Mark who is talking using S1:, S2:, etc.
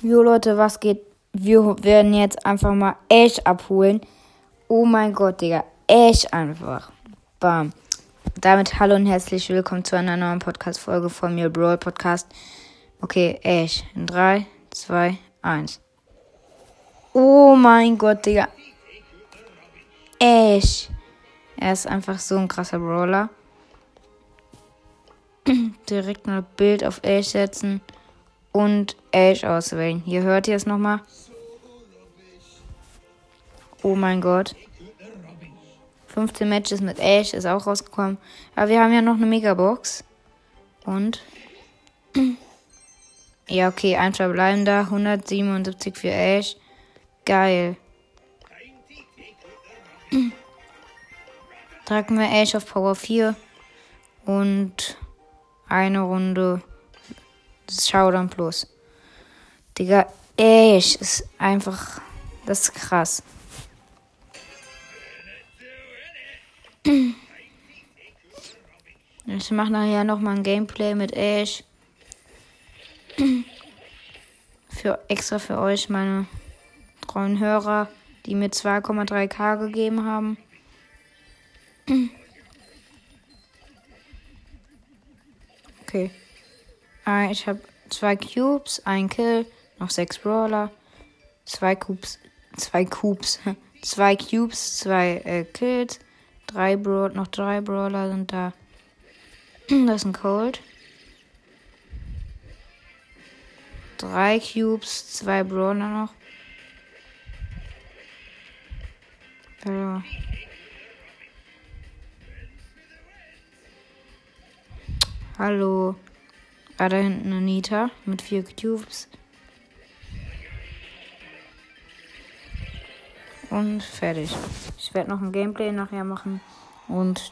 S1: Jo Leute, was geht? Wir werden jetzt einfach mal Ash abholen. Oh mein Gott, Digga. Ash einfach. Bam. Damit hallo und herzlich willkommen zu einer neuen Podcast-Folge von mir, Brawl Podcast. Okay, Ash. In 3, 2, 1. Oh mein Gott, Digga. Ash. Er ist einfach so ein krasser Brawler. Direkt mal Bild auf Ash setzen und Ash auswählen. Hier hört ihr es nochmal. Oh mein Gott. 15 Matches mit Ash ist auch rausgekommen. Aber wir haben ja noch eine Megabox. Und. Ja, okay, ein verbleibender. 177 für Ash. Geil. Tragen wir Ash auf Power 4. Und eine Runde Showdown Plus. Digga, Ash ist einfach. Das ist krass. Ich mache nachher nochmal ein Gameplay mit Ash. Für extra für euch, meine treuen Hörer, die mir 2,3k gegeben haben. Okay. Ah, ich habe zwei Cubes, ein Kill, noch sechs Brawler, zwei Cubes, zwei Cubes, zwei Cubes, zwei äh, Kills, drei Brawl, noch drei Brawler sind da. das ist ein Cold. Drei Cubes, zwei Brawler noch. Hallo. Hallo. Ah, da hinten eine Nita mit vier Cubes. Und fertig. Ich werde noch ein Gameplay nachher machen. Und